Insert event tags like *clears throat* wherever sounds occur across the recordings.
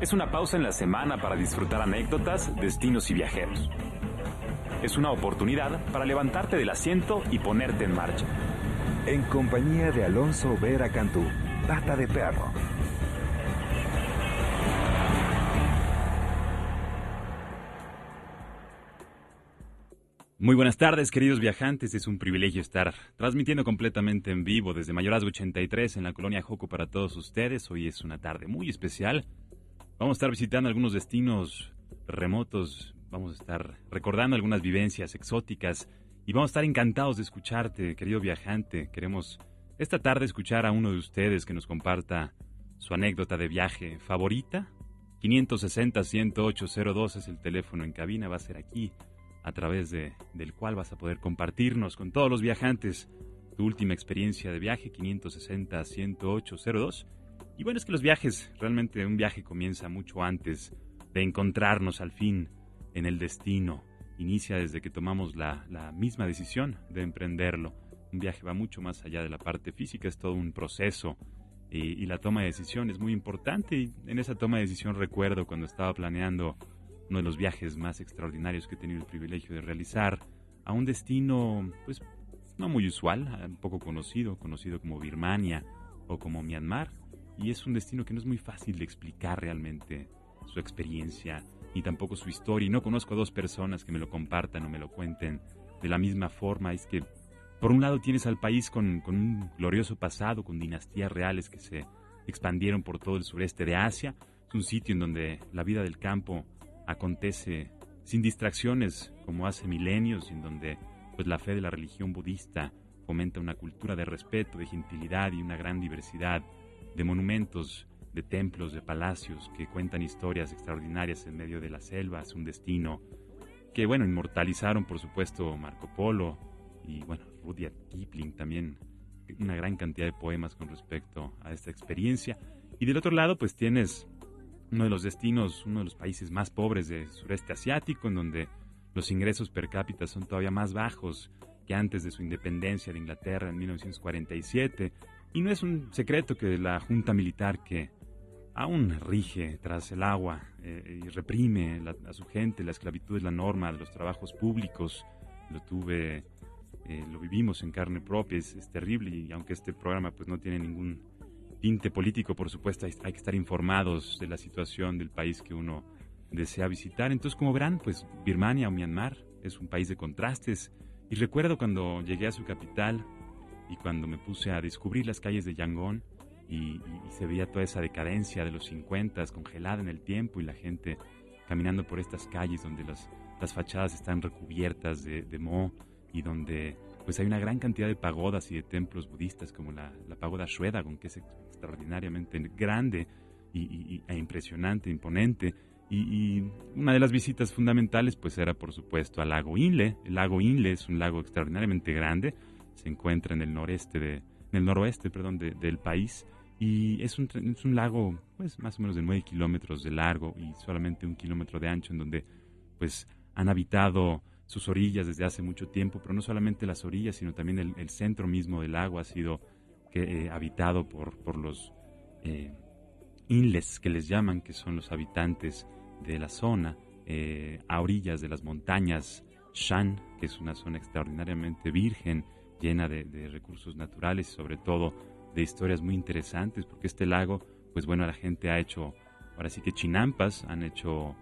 Es una pausa en la semana para disfrutar anécdotas, destinos y viajeros. Es una oportunidad para levantarte del asiento y ponerte en marcha. En compañía de Alonso Vera Cantú, pata de perro. Muy buenas tardes, queridos viajantes. Es un privilegio estar transmitiendo completamente en vivo desde Mayorazgo 83 en la colonia Joco para todos ustedes. Hoy es una tarde muy especial. Vamos a estar visitando algunos destinos remotos, vamos a estar recordando algunas vivencias exóticas y vamos a estar encantados de escucharte, querido viajante. Queremos esta tarde escuchar a uno de ustedes que nos comparta su anécdota de viaje favorita. 560-10802 es el teléfono en cabina, va a ser aquí a través de, del cual vas a poder compartirnos con todos los viajantes tu última experiencia de viaje 560-10802. Y bueno, es que los viajes, realmente un viaje comienza mucho antes de encontrarnos al fin en el destino. Inicia desde que tomamos la, la misma decisión de emprenderlo. Un viaje va mucho más allá de la parte física, es todo un proceso y, y la toma de decisión es muy importante. Y en esa toma de decisión recuerdo cuando estaba planeando uno de los viajes más extraordinarios que he tenido el privilegio de realizar a un destino, pues, no muy usual, un poco conocido, conocido como Birmania o como Myanmar, y es un destino que no es muy fácil de explicar realmente su experiencia ni tampoco su historia, y no conozco a dos personas que me lo compartan o me lo cuenten de la misma forma, es que por un lado tienes al país con, con un glorioso pasado, con dinastías reales que se expandieron por todo el sureste de Asia, es un sitio en donde la vida del campo acontece sin distracciones como hace milenios, en donde pues la fe de la religión budista fomenta una cultura de respeto, de gentilidad y una gran diversidad de monumentos, de templos, de palacios que cuentan historias extraordinarias en medio de las selvas, un destino que bueno, inmortalizaron por supuesto Marco Polo y bueno, Rudyard Kipling también una gran cantidad de poemas con respecto a esta experiencia. Y del otro lado pues tienes uno de los destinos, uno de los países más pobres del sureste asiático, en donde los ingresos per cápita son todavía más bajos que antes de su independencia de Inglaterra en 1947. Y no es un secreto que la junta militar que aún rige tras el agua eh, y reprime a su gente, la esclavitud es la norma de los trabajos públicos, lo tuve, eh, lo vivimos en carne propia, es, es terrible y aunque este programa pues no tiene ningún tinte político, por supuesto, hay, que estar informados de la situación del país que uno desea visitar. Entonces, como verán, pues Birmania o Myanmar es un país de contrastes. Y recuerdo cuando llegué a su capital y cuando me puse a descubrir las calles de Yangon y, se veía toda esa decadencia de los 50 congelada en el tiempo y la gente caminando por estas calles donde las, las fachadas están recubiertas de, de moho y donde pues hay una gran cantidad de pagodas y de templos budistas como la, la pagoda Shwedagon, que es extraordinariamente grande y, e impresionante, imponente. Y, una de las visitas fundamentales pues era por supuesto al lago Inle. El lago Inle es un lago extraordinariamente grande, se encuentra en el noreste de, en el noroeste perdón, del país y es un, es un lago pues más o menos de 9 kilómetros de largo y solamente un kilómetro de ancho en donde pues han habitado sus orillas desde hace mucho tiempo, pero no solamente las orillas, sino también el, centro mismo del lago ha sido eh, habitado por, por los eh, inles que les llaman, que son los habitantes de la zona, eh, a orillas de las montañas Shan, que es una zona extraordinariamente virgen, llena de, recursos naturales y sobre todo de historias muy interesantes, porque este lago, pues bueno, la gente ha hecho, ahora sí que chinampas, han hecho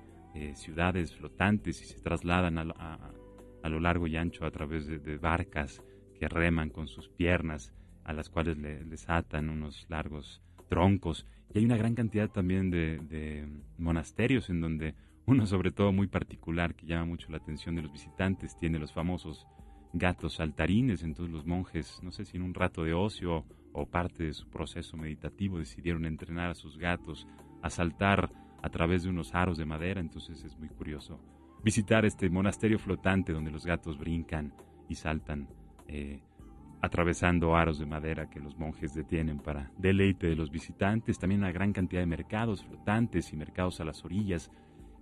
ciudades flotantes y se trasladan a, lo largo y ancho a través de, barcas que reman con sus piernas, a las cuales les atan unos largos troncos. Y hay una gran cantidad también de, monasterios en donde uno sobre todo muy particular que llama mucho la atención de los visitantes tiene los famosos gatos saltarines, entonces los monjes, no sé si en un rato de ocio o parte de su proceso meditativo decidieron entrenar a sus gatos a saltar a través de unos aros de madera, entonces es muy curioso visitar este monasterio flotante donde los gatos brincan y saltan eh, atravesando aros de madera que los monjes detienen para deleite de los visitantes. También una gran cantidad de mercados flotantes y mercados a las orillas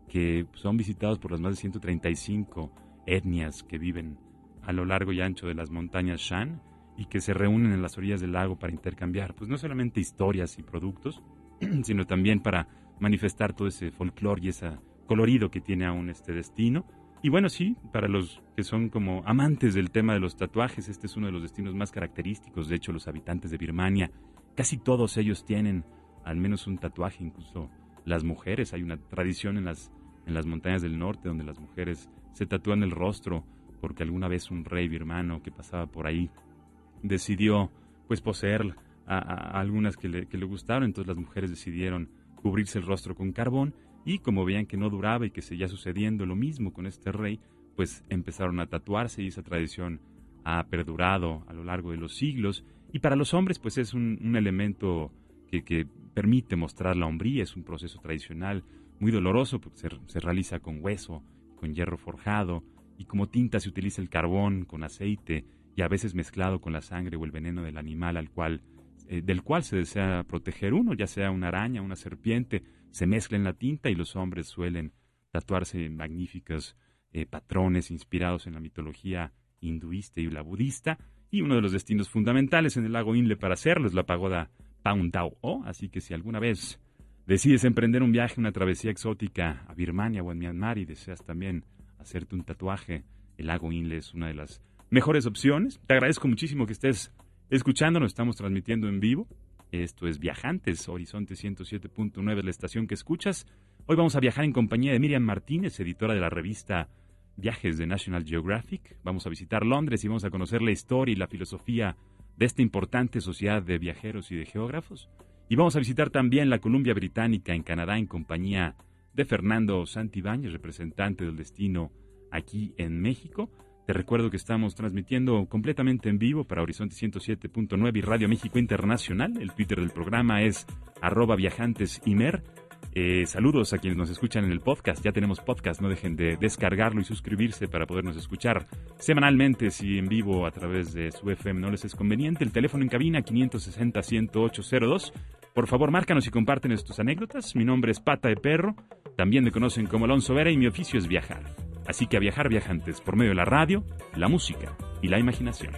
que son visitados por las más de 135 etnias que viven a lo largo y ancho de las montañas Shan y que se reúnen en las orillas del lago para intercambiar, pues no solamente historias y productos, *clears throat* sino también para manifestar todo ese folclore y ese colorido que tiene aún este destino. Y bueno, sí, para los que son como amantes del tema de los tatuajes, este es uno de los destinos más característicos. De hecho, los habitantes de Birmania, casi todos ellos tienen al menos un tatuaje, incluso las mujeres. Hay una tradición en las, en las montañas del norte donde las mujeres se tatúan el rostro porque alguna vez un rey birmano que pasaba por ahí decidió pues poseer a, algunas que le, que le gustaron, entonces las mujeres decidieron cubrirse el rostro con carbón y como veían que no duraba y que seguía sucediendo lo mismo con este rey, pues empezaron a tatuarse y esa tradición ha perdurado a lo largo de los siglos. Y para los hombres pues es un, elemento que, que, permite mostrar la hombría, es un proceso tradicional muy doloroso porque se, se realiza con hueso, con hierro forjado y como tinta se utiliza el carbón con aceite y a veces mezclado con la sangre o el veneno del animal al cual eh, del cual se desea proteger uno, ya sea una araña, una serpiente, se mezcla en la tinta y los hombres suelen tatuarse magníficos eh, patrones inspirados en la mitología hinduista y la budista. Y uno de los destinos fundamentales en el lago Inle para hacerlo es la pagoda Paundao O. Así que si alguna vez decides emprender un viaje, una travesía exótica a Birmania o en Myanmar y deseas también hacerte un tatuaje, el lago Inle es una de las mejores opciones. Te agradezco muchísimo que estés escuchándonos, estamos transmitiendo en vivo. Esto es Viajantes, Horizonte 107.9, la estación que escuchas. Hoy vamos a viajar en compañía de Miriam Martínez, editora de la revista Viajes de National Geographic. Vamos a visitar Londres y vamos a conocer la historia y la filosofía de esta importante sociedad de viajeros y de geógrafos. Y vamos a visitar también la Columbia Británica en Canadá en compañía de Fernando Santibáñez, representante del destino aquí en México. Te recuerdo que estamos transmitiendo completamente en vivo para Horizonte 107.9 y Radio México Internacional. El Twitter del programa es arroba viajantesimer. Eh, saludos a quienes nos escuchan en el podcast. Ya tenemos podcast, no dejen de descargarlo y suscribirse para podernos escuchar semanalmente, si en vivo a través de su FM no les es conveniente. El teléfono en cabina 560-10802. Por favor, márcanos y comparten tus anécdotas. Mi nombre es Pata de Perro. También me conocen como Alonso Vera y mi oficio es viajar. Así que a viajar viajantes por medio de la radio, la música y la imaginación.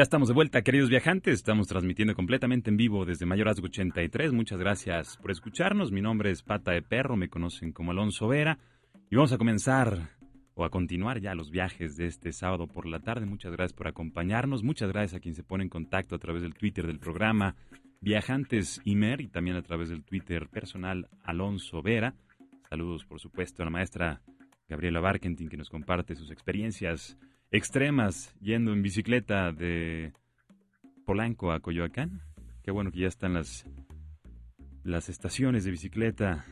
Ya estamos de vuelta, queridos viajantes. Estamos transmitiendo completamente en vivo desde Mayorazgo 83. Muchas gracias por escucharnos. Mi nombre es Pata de Perro, me conocen como Alonso Vera. Y vamos a comenzar o a continuar ya los viajes de este sábado por la tarde. Muchas gracias por acompañarnos. Muchas gracias a quien se pone en contacto a través del Twitter del programa Viajantes Imer y también a través del Twitter personal Alonso Vera. Saludos, por supuesto, a la maestra Gabriela Barkentin que nos comparte sus experiencias extremas yendo en bicicleta de Polanco a Coyoacán. Qué bueno que ya están las, las estaciones de bicicleta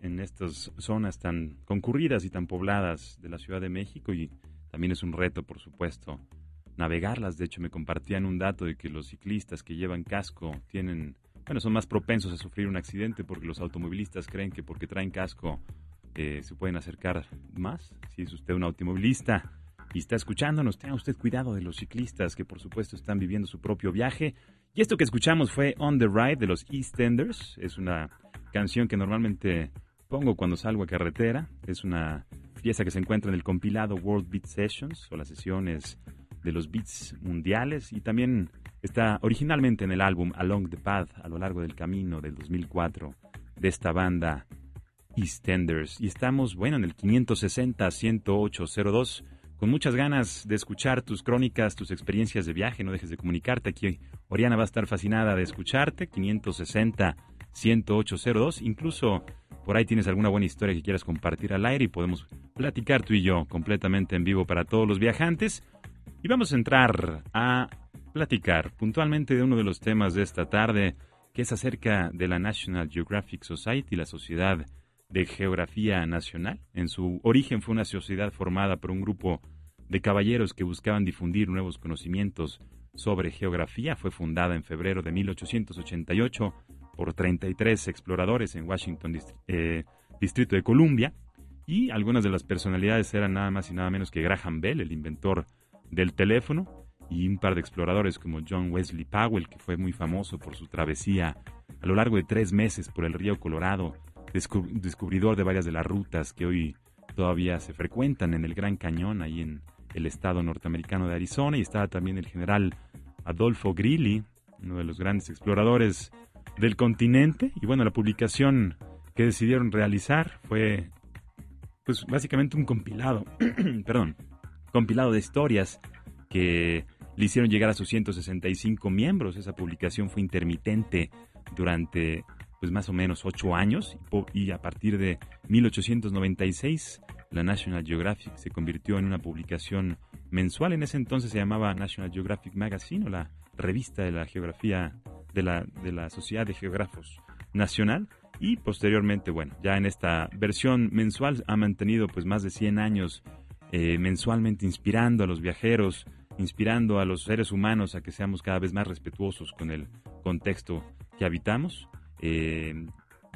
en estas zonas tan concurridas y tan pobladas de la Ciudad de México y también es un reto, por supuesto, navegarlas. De hecho, me compartían un dato de que los ciclistas que llevan casco tienen, bueno, son más propensos a sufrir un accidente porque los automovilistas creen que porque traen casco eh, se pueden acercar más. Si es usted un automovilista, y está escuchándonos, tenga usted cuidado de los ciclistas que por supuesto están viviendo su propio viaje. Y esto que escuchamos fue On the Ride de los EastEnders. Es una canción que normalmente pongo cuando salgo a carretera. Es una pieza que se encuentra en el compilado World Beat Sessions o las sesiones de los beats mundiales y también está originalmente en el álbum Along the Path a lo largo del camino del 2004 de esta banda EastEnders. Y estamos, bueno, en el 560 10802 con muchas ganas de escuchar tus crónicas, tus experiencias de viaje. No dejes de comunicarte. Aquí Oriana va a estar fascinada de escucharte. 560-10802. Incluso por ahí tienes alguna buena historia que quieras compartir al aire y podemos platicar tú y yo completamente en vivo para todos los viajantes. Y vamos a entrar a platicar puntualmente de uno de los temas de esta tarde, que es acerca de la National Geographic Society, la sociedad de Geografía Nacional. En su origen fue una sociedad formada por un grupo de caballeros que buscaban difundir nuevos conocimientos sobre geografía. Fue fundada en febrero de 1888 por 33 exploradores en Washington, eh, Distrito de Columbia. Y algunas de las personalidades eran nada más y nada menos que Graham Bell, el inventor del teléfono, y un par de exploradores como John Wesley Powell, que fue muy famoso por su travesía a lo largo de tres meses por el río Colorado descubridor de varias de las rutas que hoy todavía se frecuentan en el Gran Cañón, ahí en el estado norteamericano de Arizona, y estaba también el general Adolfo Grilli, uno de los grandes exploradores del continente, y bueno, la publicación que decidieron realizar fue pues básicamente un compilado, *clears throat* perdón, compilado de historias que le hicieron llegar a sus 165 miembros. Esa publicación fue intermitente durante pues más o menos ocho años y a partir de 1896 la National Geographic se convirtió en una publicación mensual. En ese entonces se llamaba National Geographic Magazine o la revista de la geografía de la, de la Sociedad de Geógrafos Nacional y posteriormente, bueno, ya en esta versión mensual ha mantenido pues más de 100 años eh, mensualmente inspirando a los viajeros, inspirando a los seres humanos a que seamos cada vez más respetuosos con el contexto que habitamos eh,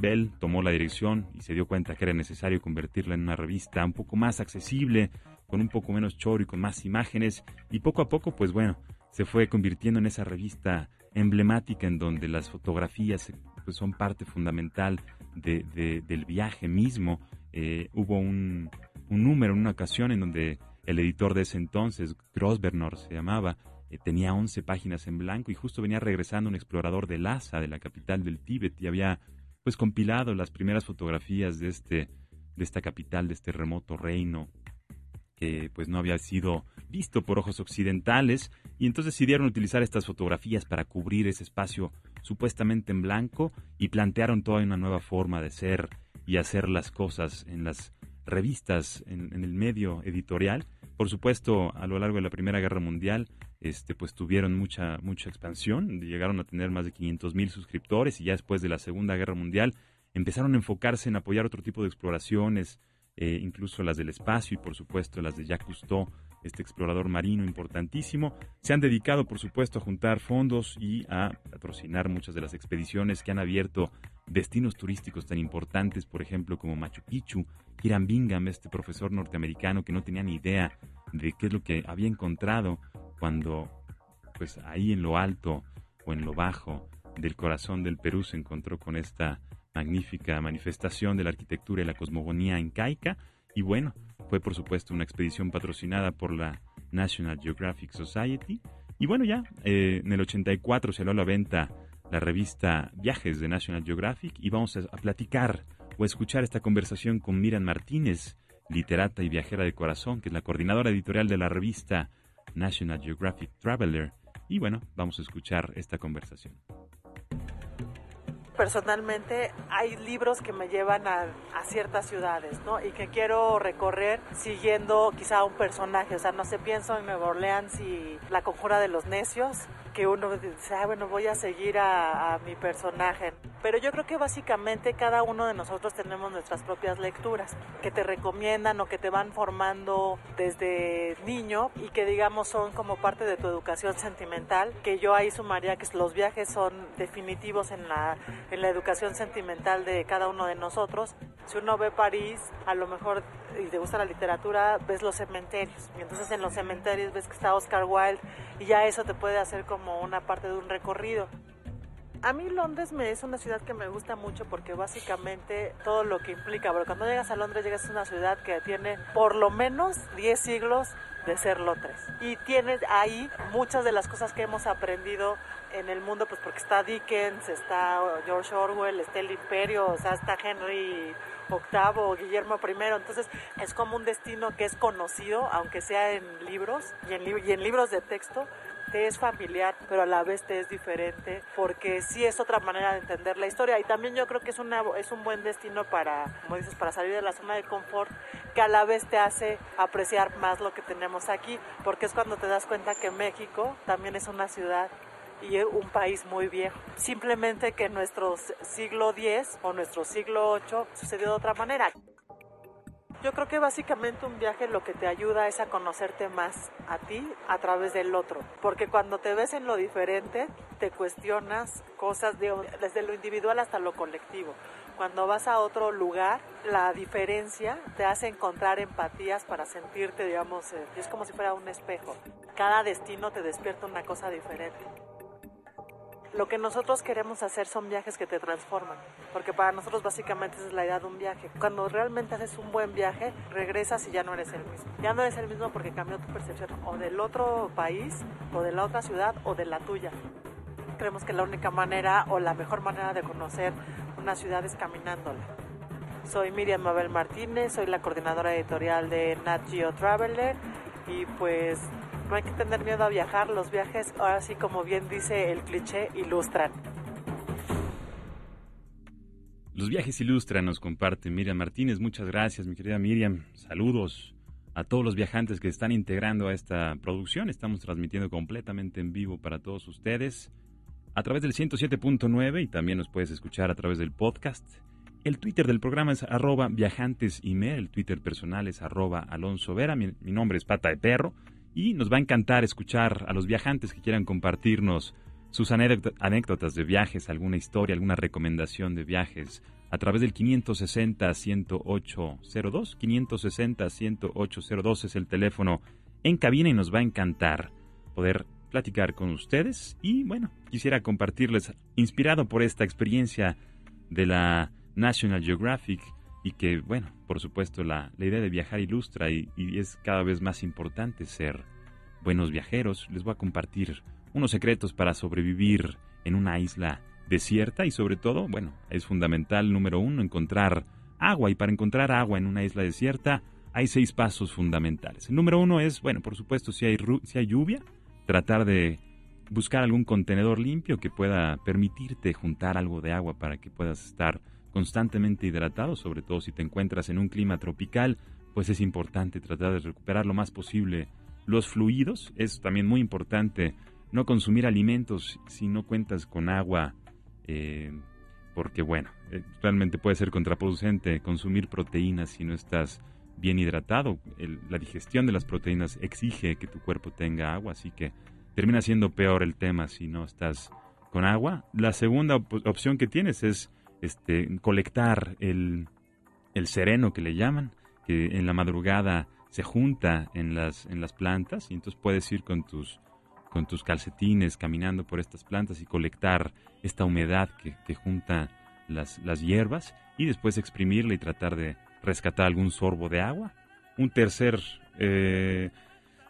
Bell tomó la dirección y se dio cuenta que era necesario convertirla en una revista un poco más accesible, con un poco menos choro y con más imágenes. Y poco a poco, pues bueno, se fue convirtiendo en esa revista emblemática en donde las fotografías pues, son parte fundamental del viaje mismo. Eh, hubo un, número en una ocasión en donde el editor de ese entonces, Grosvenor se llamaba, eh, tenía 11 páginas en blanco y justo venía regresando un explorador de Lhasa, de la capital del Tíbet, y había pues compilado las primeras fotografías de este de esta capital, de este remoto reino que pues no había sido visto por ojos occidentales y entonces decidieron utilizar estas fotografías para cubrir ese espacio supuestamente en blanco y plantearon toda una nueva forma de ser y hacer las cosas en las revistas, en, el medio editorial. Por supuesto, a lo largo de la Primera Guerra Mundial, este, pues tuvieron mucha, mucha expansión, llegaron a tener más de 500 mil suscriptores y ya después de la Segunda Guerra Mundial empezaron a enfocarse en apoyar otro tipo de exploraciones, eh, incluso las del espacio y por supuesto las de Jacques Cousteau, este explorador marino importantísimo. Se han dedicado, por supuesto, a juntar fondos y a patrocinar muchas de las expediciones que han abierto destinos turísticos tan importantes, por ejemplo, como Machu Picchu, Kiran Bingham, este profesor norteamericano que no tenía ni idea de qué es lo que había encontrado cuando, pues ahí en lo alto o en lo bajo del corazón del Perú se encontró con esta magnífica manifestación de la arquitectura y la cosmogonía incaica. Y bueno, fue por supuesto una expedición patrocinada por la National Geographic Society. Y bueno, ya eh, en el 84 se a la venta la revista Viajes de National Geographic y vamos a, platicar o a escuchar esta conversación con Miran Martínez, literata y viajera de corazón, que es la coordinadora editorial de la revista National Geographic Traveler. Y bueno, vamos a escuchar esta conversación personalmente hay libros que me llevan a, ciertas ciudades, ¿no? Y que quiero recorrer siguiendo quizá un personaje, o sea, no sé, pienso en Nueva Orleans y La Conjura de los Necios, que uno dice, ah, bueno, voy a seguir a, a mi personaje. Pero yo creo que básicamente cada uno de nosotros tenemos nuestras propias lecturas, que te recomiendan o que te van formando desde niño y que digamos son como parte de tu educación sentimental, que yo ahí sumaría que los viajes son definitivos en la en la educación sentimental de cada uno de nosotros. Si uno ve París, a lo mejor, y te gusta la literatura, ves los cementerios. Y entonces en los cementerios ves que está Oscar Wilde y ya eso te puede hacer como una parte de un recorrido. A mí Londres me es una ciudad que me gusta mucho porque básicamente todo lo que implica, porque cuando llegas a Londres llegas a una ciudad que tiene por lo menos 10 siglos de ser Londres. Y tienes ahí muchas de las cosas que hemos aprendido en el mundo, pues porque está Dickens, está George Orwell, está el Imperio, o sea, está Henry VIII, Guillermo I, entonces es como un destino que es conocido, aunque sea en libros y en, y en libros de texto, te es familiar, pero a la vez te es diferente, porque sí es otra manera de entender la historia. Y también yo creo que es, una, es un buen destino para, como dices, para salir de la zona de confort, que a la vez te hace apreciar más lo que tenemos aquí, porque es cuando te das cuenta que México también es una ciudad y un país muy viejo. Simplemente que nuestro siglo X o nuestro siglo VIII sucedió de otra manera. Yo creo que básicamente un viaje lo que te ayuda es a conocerte más a ti a través del otro, porque cuando te ves en lo diferente, te cuestionas cosas desde lo individual hasta lo colectivo. Cuando vas a otro lugar, la diferencia te hace encontrar empatías para sentirte, digamos, eh, es como si fuera un espejo. Cada destino te despierta una cosa diferente. Lo que nosotros queremos hacer son viajes que te transforman, porque para nosotros básicamente es la idea de un viaje. Cuando realmente haces un buen viaje, regresas y ya no eres el mismo. Ya no eres el mismo porque cambió tu percepción o del otro país, o de la otra ciudad, o de la tuya. Creemos que la única manera o la mejor manera de conocer una ciudad es caminándola. Soy Miriam Mabel Martínez, soy la coordinadora editorial de Nat Geo Traveler y pues no hay que tener miedo a viajar, los viajes, ahora sí como bien dice el cliché, ilustran. Los viajes ilustran, nos comparte Miriam Martínez. Muchas gracias, mi querida Miriam. Saludos a todos los viajantes que están integrando a esta producción. Estamos transmitiendo completamente en vivo para todos ustedes a través del 107.9 y también nos puedes escuchar a través del podcast. El Twitter del programa es arroba el Twitter personal es arroba Alonso Vera, mi nombre es Pata de Perro y nos va a encantar escuchar a los viajantes que quieran compartirnos sus anécdotas de viajes, alguna historia, alguna recomendación de viajes a través del 560-10802. 560-10802 es el teléfono en cabina y nos va a encantar poder platicar con ustedes. Y bueno, quisiera compartirles, inspirado por esta experiencia de la National Geographic, y que, bueno, por supuesto la, idea de viajar ilustra y, y, es cada vez más importante ser buenos viajeros. Les voy a compartir unos secretos para sobrevivir en una isla desierta y sobre todo, bueno, es fundamental, número uno, encontrar agua y para encontrar agua en una isla desierta hay seis pasos fundamentales. El número uno es, bueno, por supuesto, si hay, si hay lluvia, tratar de buscar algún contenedor limpio que pueda permitirte juntar algo de agua para que puedas estar constantemente hidratado, sobre todo si te encuentras en un clima tropical, pues es importante tratar de recuperar lo más posible los fluidos. Es también muy importante no consumir alimentos si no cuentas con agua, eh, porque bueno, eh, realmente puede ser contraproducente consumir proteínas si no estás bien hidratado. la digestión de las proteínas exige que tu cuerpo tenga agua, así que termina siendo peor el tema si no estás con agua. La segunda opción que tienes es este, colectar el, el sereno que le llaman, que en la madrugada se junta en las, en las plantas y entonces puedes ir con tus, con tus calcetines caminando por estas plantas y colectar esta humedad que, que junta las, las hierbas y después exprimirla y tratar de rescatar algún sorbo de agua. Un tercer eh,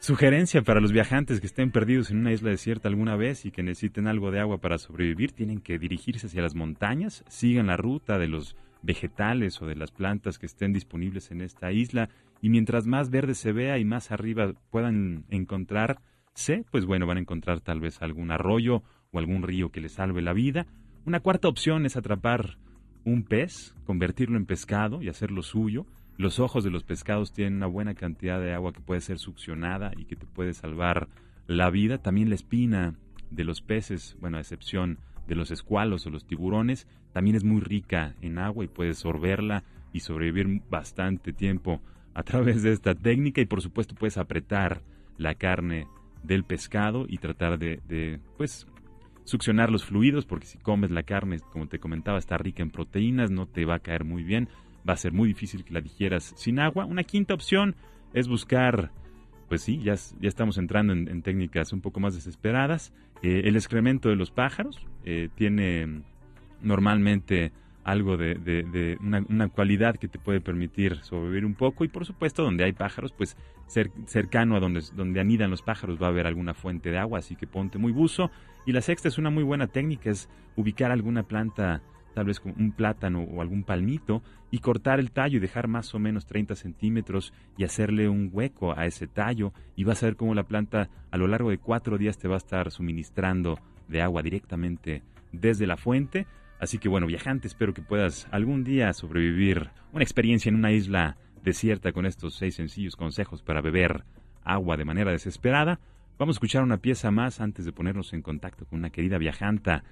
Sugerencia para los viajantes que estén perdidos en una isla desierta alguna vez y que necesiten algo de agua para sobrevivir, tienen que dirigirse hacia las montañas, sigan la ruta de los vegetales o de las plantas que estén disponibles en esta isla y mientras más verde se vea y más arriba puedan encontrarse, pues bueno, van a encontrar tal vez algún arroyo o algún río que les salve la vida. Una cuarta opción es atrapar un pez, convertirlo en pescado y hacerlo suyo. Los ojos de los pescados tienen una buena cantidad de agua que puede ser succionada y que te puede salvar la vida. También la espina de los peces, bueno, a excepción de los escualos o los tiburones, también es muy rica en agua y puedes sorberla y sobrevivir bastante tiempo a través de esta técnica y por supuesto puedes apretar la carne del pescado y tratar de, de pues succionar los fluidos porque si comes la carne, como te comentaba, está rica en proteínas, no te va a caer muy bien va a ser muy difícil que la digieras sin agua. Una quinta opción es buscar, pues sí, ya, estamos entrando en, técnicas un poco más desesperadas. Eh, el excremento de los pájaros eh, tiene normalmente algo de, una, cualidad que te puede permitir sobrevivir un poco y por supuesto donde hay pájaros pues cercano a donde anidan los pájaros va a haber alguna fuente de agua así que ponte muy buzo y la sexta es una muy buena técnica es ubicar alguna planta tal vez con un plátano o algún palmito, y cortar el tallo y dejar más o menos 30 centímetros y hacerle un hueco a ese tallo y vas a ver cómo la planta a lo largo de cuatro días te va a estar suministrando de agua directamente desde la fuente. Así que bueno, viajante, espero que puedas algún día sobrevivir una experiencia en una isla desierta con estos seis sencillos consejos para beber agua de manera desesperada. Vamos a escuchar una pieza más antes de ponernos en contacto con una querida viajanta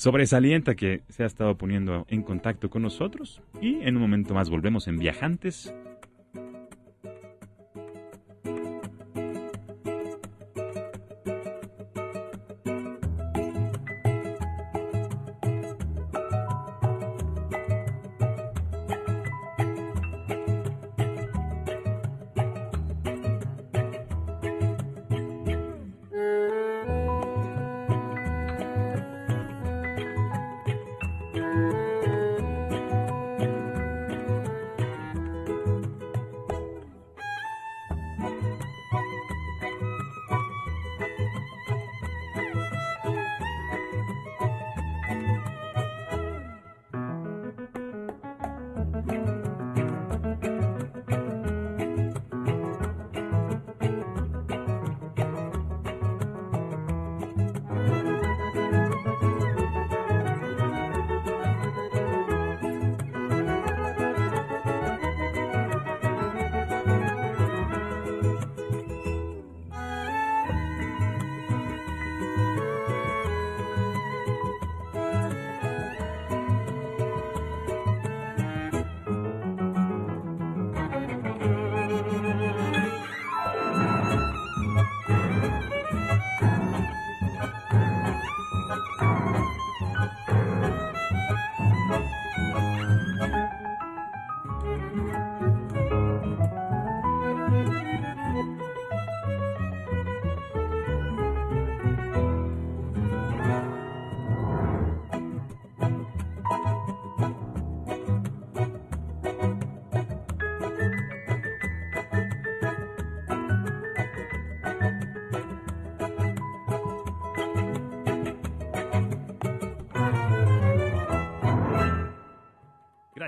sobresalienta que se ha estado poniendo en contacto con nosotros. Y en un momento más volvemos en Viajantes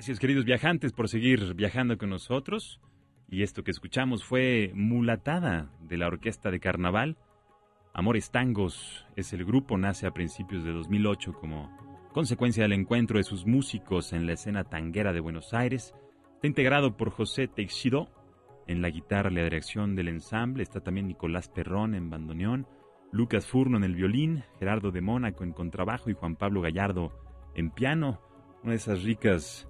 Gracias, queridos viajantes, por seguir viajando con nosotros. Y esto que escuchamos fue Mulatada de la Orquesta de Carnaval. Amores Tangos es el grupo, nace a principios de 2008 como consecuencia del encuentro de sus músicos en la escena tanguera de Buenos Aires. Está integrado por José Teixidó en la guitarra y la dirección del ensamble. Está también Nicolás Perrón en bandoneón, Lucas Furno en el violín, Gerardo de Mónaco en contrabajo y Juan Pablo Gallardo en piano. Una de esas ricas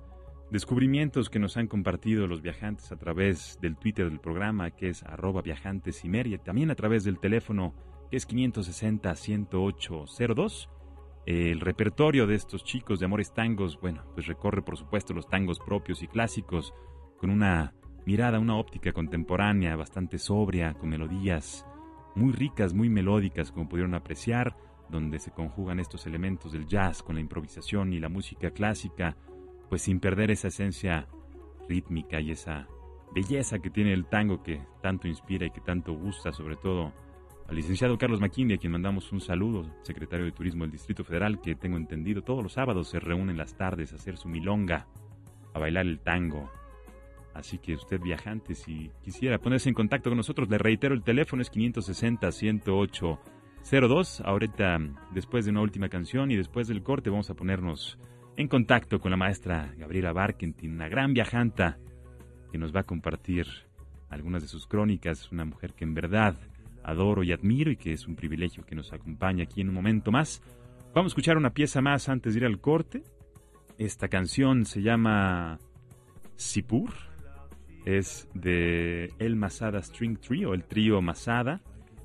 descubrimientos que nos han compartido los viajantes a través del Twitter del programa, que es arroba viajantes y también a través del teléfono que es 560-10802. El repertorio de estos chicos de Amores Tangos, bueno, pues recorre por supuesto los tangos propios y clásicos con una mirada, una óptica contemporánea bastante sobria, con melodías muy ricas, muy melódicas, como pudieron apreciar, donde se conjugan estos elementos del jazz con la improvisación y la música clásica, pues sin perder esa esencia rítmica y esa belleza que tiene el tango que tanto inspira y que tanto gusta, sobre todo al licenciado Carlos McKinley, a quien mandamos un saludo, secretario de Turismo del Distrito Federal, que tengo entendido todos los sábados se reúne en las tardes a hacer su milonga, a bailar el tango. Así que usted viajante, si quisiera ponerse en contacto con nosotros, le reitero, el teléfono es 560-108-02. Ahorita, después de una última canción y después del corte, vamos a ponernos en contacto con la maestra Gabriela Barkentin, una gran viajanta que nos va a compartir algunas de sus crónicas, una mujer que en verdad adoro y admiro y que es un privilegio que nos acompañe aquí en un momento más. Vamos a escuchar una pieza más antes de ir al corte. Esta canción se llama Sipur, es de El Masada String Trio, el trío Masada.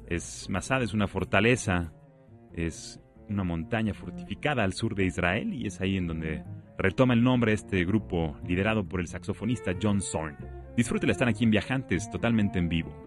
Es, Masada es una fortaleza, es una montaña fortificada al sur de Israel y es ahí en donde retoma el nombre este grupo liderado por el saxofonista John Zorn. Disfrútela, están aquí en Viajantes, totalmente en vivo.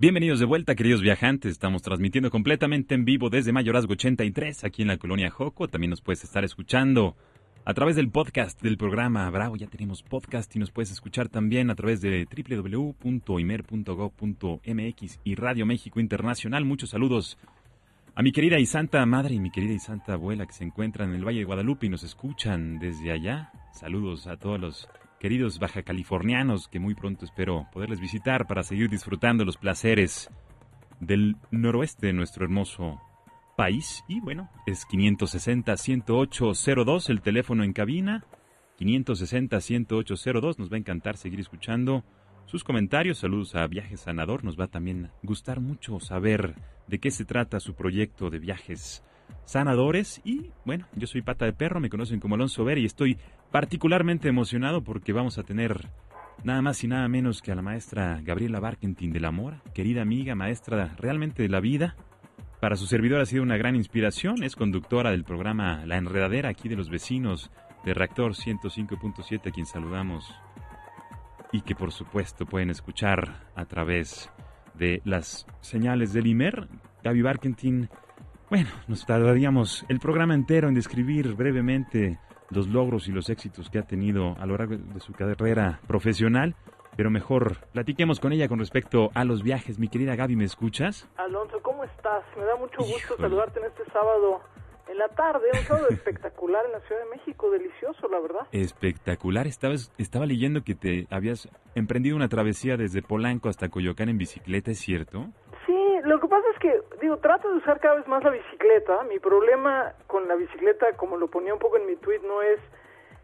Bienvenidos de vuelta, queridos viajantes. Estamos transmitiendo completamente en vivo desde Mayorazgo 83, aquí en la colonia Joco. También nos puedes estar escuchando a través del podcast del programa Bravo. Ya tenemos podcast y nos puedes escuchar también a través de www.imer.gov.mx y Radio México Internacional. Muchos saludos a mi querida y santa madre y mi querida y santa abuela que se encuentran en el Valle de Guadalupe y nos escuchan desde allá. Saludos a todos los queridos baja californianos que muy pronto espero poderles visitar para seguir disfrutando los placeres del noroeste de nuestro hermoso país. Y bueno, es 560-10802 el teléfono en cabina. 560-10802. Nos va a encantar seguir escuchando sus comentarios. Saludos a Viajes Sanador. Nos va a también gustar mucho saber de qué se trata su proyecto de viajes sanadores. Y bueno, yo soy Pata de Perro, me conocen como Alonso Ver y estoy particularmente emocionado porque vamos a tener nada más y nada menos que a la maestra Gabriela Barkentin de la Mora, querida amiga, maestra realmente de la vida. Para su servidor ha sido una gran inspiración, es conductora del programa La Enredadera aquí de los vecinos de Reactor 105.7 a quien saludamos y que por supuesto pueden escuchar a través de las señales del IMER. Gaby Barkentin bueno, nos tardaríamos el programa entero en describir brevemente los logros y los éxitos que ha tenido a lo largo de su carrera profesional, pero mejor platiquemos con ella con respecto a los viajes. Mi querida Gaby, ¿me escuchas? Alonso, ¿cómo estás? Me da mucho gusto saludarte en este sábado en la tarde, un sábado *laughs* espectacular en la Ciudad de México, delicioso, la verdad. Espectacular, Estabas, estaba leyendo que te habías emprendido una travesía desde Polanco hasta Coyoacán en bicicleta, ¿es cierto? Lo que pasa es que, digo, trato de usar cada vez más la bicicleta. Mi problema con la bicicleta, como lo ponía un poco en mi tweet, no es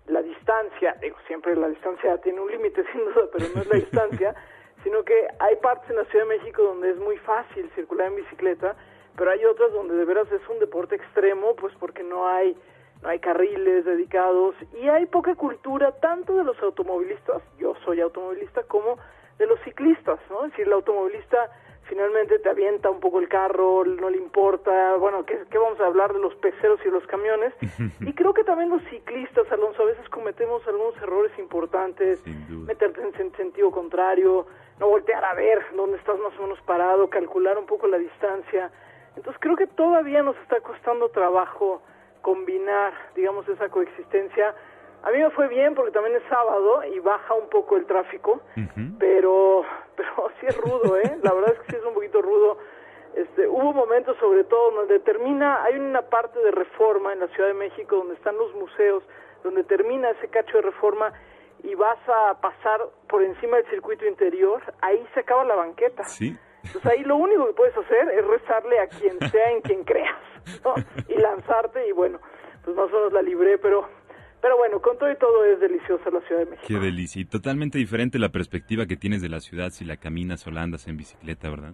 la distancia. Digo, siempre la distancia tiene un límite, *laughs* sin duda, pero no es la distancia, *laughs* sino que hay partes en la Ciudad de México donde es muy fácil circular en bicicleta, pero hay otras donde de veras es un deporte extremo, pues porque no hay no hay carriles dedicados y hay poca cultura tanto de los automovilistas, yo soy automovilista, como de los ciclistas, ¿no? Es decir, el automovilista finalmente te avienta un poco el carro, no le importa, bueno, ¿qué, vamos a hablar de los peceros y los camiones? *laughs* y creo que también los ciclistas, Alonso, a veces cometemos algunos errores importantes, meterte en sentido contrario, no voltear a ver dónde estás más o menos parado, calcular un poco la distancia. Entonces creo que todavía nos está costando trabajo combinar, digamos, esa coexistencia a mí me fue bien porque también es sábado y baja un poco el tráfico, pero pero *laughs* sí es rudo, ¿eh? La verdad es que sí es un poquito rudo. Este, hubo momentos sobre todo donde termina, hay una parte de reforma en la Ciudad de México donde están los museos, donde termina ese cacho de reforma y vas a pasar por encima del circuito interior, ahí se acaba la banqueta. Sí. Entonces ahí lo único que puedes hacer es rezarle a quien sea en quien creas, ¿no? *laughs* Y lanzarte y bueno, pues más o menos la libré, pero pero bueno, con todo y todo es deliciosa la Ciudad de México. Qué delicia. Y totalmente diferente la perspectiva que tienes de la ciudad si la caminas o la andas en bicicleta, ¿verdad?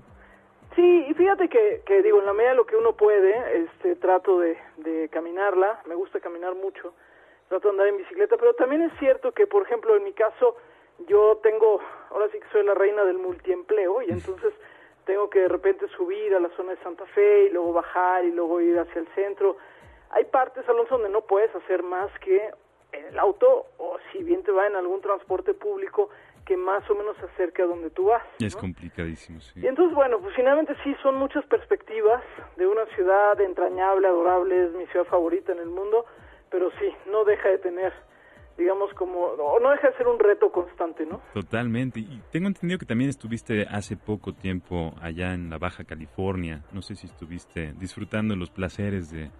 Sí, y fíjate que, que digo, en la medida de lo que uno puede, este, trato de, de caminarla, me gusta caminar mucho, trato de andar en bicicleta, pero también es cierto que, por ejemplo, en mi caso, yo tengo, ahora sí que soy la reina del multiempleo, y entonces tengo que de repente subir a la zona de Santa Fe y luego bajar y luego ir hacia el centro hay partes, Alonso, donde no puedes hacer más que en el auto o si bien te va en algún transporte público que más o menos se acerque a donde tú vas. Es complicadísimo, sí. Y entonces, bueno, pues finalmente sí son muchas perspectivas de una ciudad entrañable, adorable, es mi ciudad favorita en el mundo, pero sí, no deja de tener digamos como o no deja de ser un reto constante, ¿no? Totalmente. Y tengo entendido que también estuviste hace poco tiempo allá en la Baja California. No sé si estuviste disfrutando los placeres de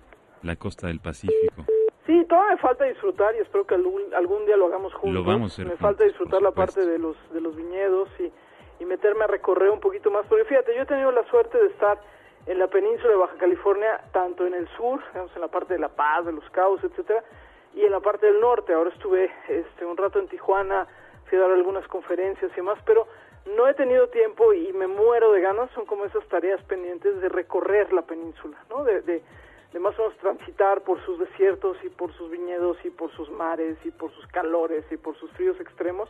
la costa del Pacífico. Sí, todavía me falta disfrutar y espero que algún, día lo hagamos juntos. Lo vamos a Me falta disfrutar la parte de los de los viñedos y, y meterme a recorrer un poquito más. Porque fíjate, yo he tenido la suerte de estar en la península de Baja California, tanto en el sur, digamos, en la parte de La Paz, de Los Cabos, etcétera, y en la parte del norte. Ahora estuve este, un rato en Tijuana, fui a dar algunas conferencias y más, pero no he tenido tiempo y me muero de ganas, son como esas tareas pendientes de recorrer la península, ¿no? De, de, de más o menos transitar por sus desiertos y por sus viñedos y por sus mares y por sus calores y por sus fríos extremos.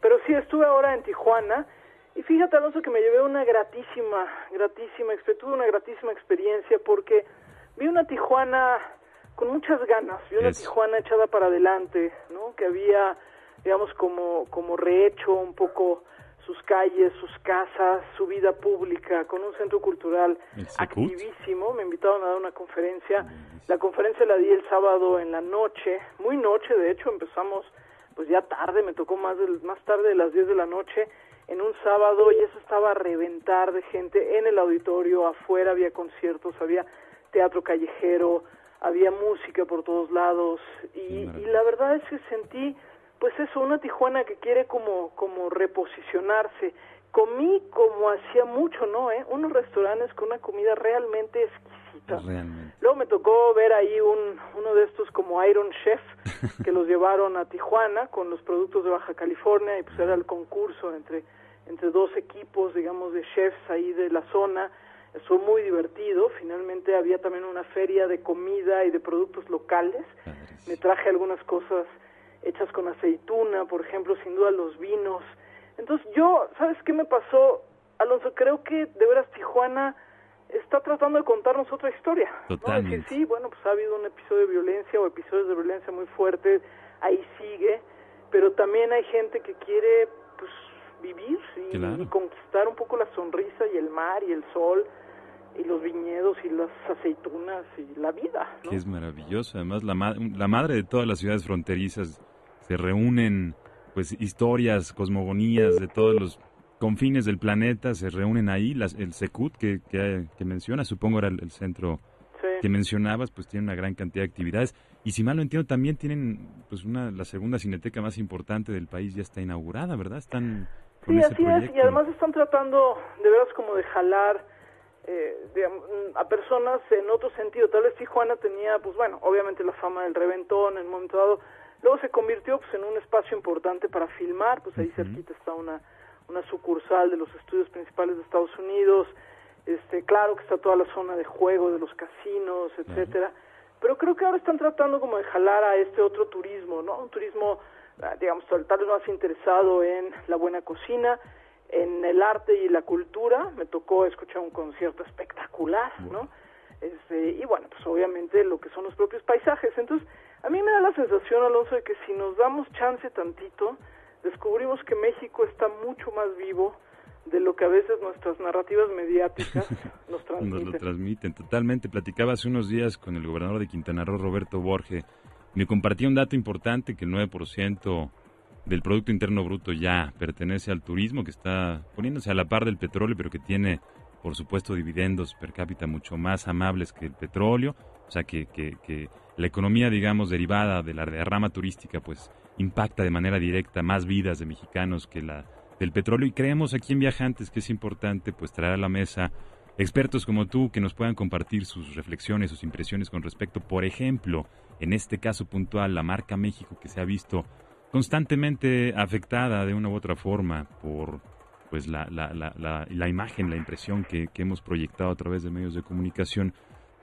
Pero sí, estuve ahora en Tijuana y fíjate, Alonso, que me llevé una gratísima, gratísima, tuve una gratísima experiencia porque vi una Tijuana con muchas ganas, vi una. Tijuana echada para adelante, ¿no? Que había, digamos, como, como rehecho un poco sus calles, sus casas, su vida pública, con un centro cultural activísimo. Me invitaron a dar una conferencia. La conferencia la di el sábado en la noche, muy noche, de hecho, empezamos pues ya tarde, me tocó más, del, más tarde de las 10 de la noche, en un sábado, y eso estaba a reventar de gente en el auditorio, afuera había conciertos, había teatro callejero, había música por todos lados, y, y la verdad es que sentí pues eso, una Tijuana que quiere como, como reposicionarse. Comí como hacía mucho, ¿no? ¿Eh? Unos restaurantes con una comida realmente exquisita. Realmente. Luego me tocó ver ahí un, uno de estos como Iron Chef *laughs* que los llevaron a Tijuana con los productos de Baja California y pues era el concurso entre, entre dos equipos, digamos, de chefs ahí de la zona. Fue muy divertido. Finalmente había también una feria de comida y de productos locales. Me traje algunas cosas hechas con aceituna, por ejemplo, sin duda los vinos. Entonces yo, ¿sabes qué me pasó, Alonso? Creo que de veras Tijuana está tratando de contarnos otra historia. ¿no? Totalmente. Decir, sí, bueno, pues ha habido un episodio de violencia o episodios de violencia muy fuertes, ahí sigue, pero también hay gente que quiere, pues, vivir y, Claro. y conquistar un poco la sonrisa y el mar y el sol y los viñedos y las aceitunas y la vida, ¿no? Que es maravilloso. Además, la, ma- la madre de todas las ciudades fronterizas se reúnen, pues, historias, cosmogonías de todos los confines del planeta, se reúnen ahí. Las, el Secut que, que, que mencionas, supongo era el, el centro Sí. que mencionabas, pues tiene una gran cantidad de actividades. Y si mal no entiendo, también tienen, pues, una la segunda cineteca más importante del país ya está inaugurada, ¿verdad? Están con Sí, ese así es, y además están tratando de veras como de jalar eh, digamos, mm, a personas en otro sentido. Tal vez Tijuana tenía, pues bueno, obviamente la fama del reventón en un momento dado. Luego se convirtió pues, en un espacio importante para filmar, pues ahí cerquita está una, una sucursal de los estudios principales de Estados Unidos. Este, claro que está toda la zona de juego, de los casinos, etcétera. Pero creo que ahora están tratando como de jalar a este otro turismo, ¿no? Un turismo, ah, digamos, tal vez más interesado en la buena cocina, en el arte y la cultura. Me tocó escuchar un concierto espectacular, ¿no? Este, y bueno, pues obviamente lo que son los propios paisajes. Entonces, a mí me da la sensación, Alonso, de que si nos damos chance tantito, descubrimos que México está mucho más vivo de lo que a veces nuestras narrativas mediáticas *laughs* nos Nos transmiten. lo transmiten totalmente. Platicaba hace unos días con el gobernador de Quintana Roo, Roberto Borge. Me compartía un dato importante, que el 9% del Producto Interno Bruto ya pertenece al turismo, que está poniéndose a la par del petróleo, pero que tiene, por supuesto, dividendos per cápita mucho más amables que el petróleo. O sea, que, que, la economía, digamos, derivada de la rama turística, pues impacta de manera directa más vidas de mexicanos que la del petróleo. Y creemos aquí en Viajantes que es importante, pues, traer a la mesa expertos como tú que nos puedan compartir sus reflexiones, sus impresiones con respecto, por ejemplo, en este caso puntual, la marca México que se ha visto constantemente afectada de una u otra forma por pues la, la, la, la imagen, la impresión que, que hemos proyectado a través de medios de comunicación.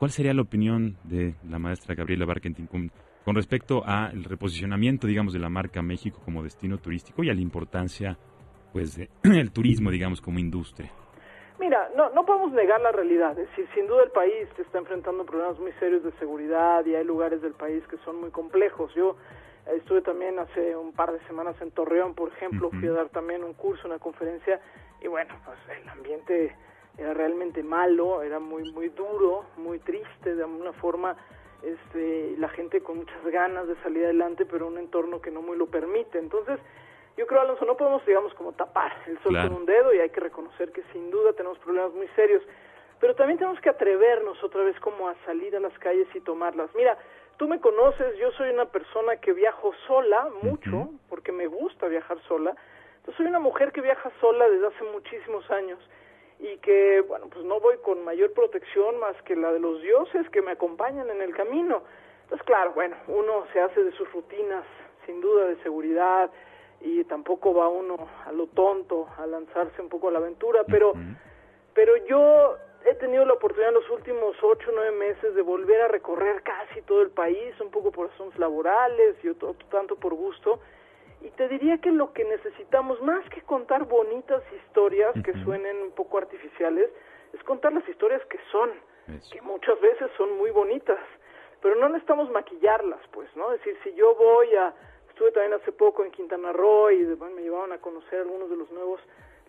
¿Cuál sería la opinión de la maestra Gabriela Barkentin con, con respecto al reposicionamiento, digamos, de la marca México como destino turístico y a la importancia, pues, del *clears throat* turismo, digamos, como industria? Mira, no, no podemos negar la realidad. Es decir, sin duda el país está enfrentando problemas muy serios de seguridad y hay lugares del país que son muy complejos. Yo eh, estuve también hace un par de semanas en Torreón, por ejemplo, fui a dar también un curso, una conferencia y bueno, pues el ambiente era realmente malo, era muy muy duro, muy triste de alguna forma. Este, la gente con muchas ganas de salir adelante, pero un entorno que no muy lo permite. Entonces, yo creo, Alonso, no podemos, digamos, como tapar el sol Claro. con un dedo y hay que reconocer que sin duda tenemos problemas muy serios, pero también tenemos que atrevernos otra vez como a salir a las calles y tomarlas. Mira, tú me conoces, yo soy una persona que viajo sola mucho, porque me gusta viajar sola. Yo soy una mujer que viaja sola desde hace muchísimos años y que, bueno, pues no voy con mayor protección más que la de los dioses que me acompañan en el camino. Entonces, claro, bueno, uno se hace de sus rutinas, sin duda, de seguridad, y tampoco va uno a lo tonto a lanzarse un poco a la aventura, pero, pero yo he tenido la oportunidad en los últimos ocho o nueve meses de volver a recorrer casi todo el país, un poco por razones laborales y otro, tanto por gusto. Y te diría que lo que necesitamos, más que contar bonitas historias que suenen un poco artificiales, es contar las historias que son, que muchas veces son muy bonitas, pero no necesitamos maquillarlas, pues, ¿no? Es decir, si yo voy a, estuve también hace poco en Quintana Roo y me llevaron a conocer algunos de los nuevos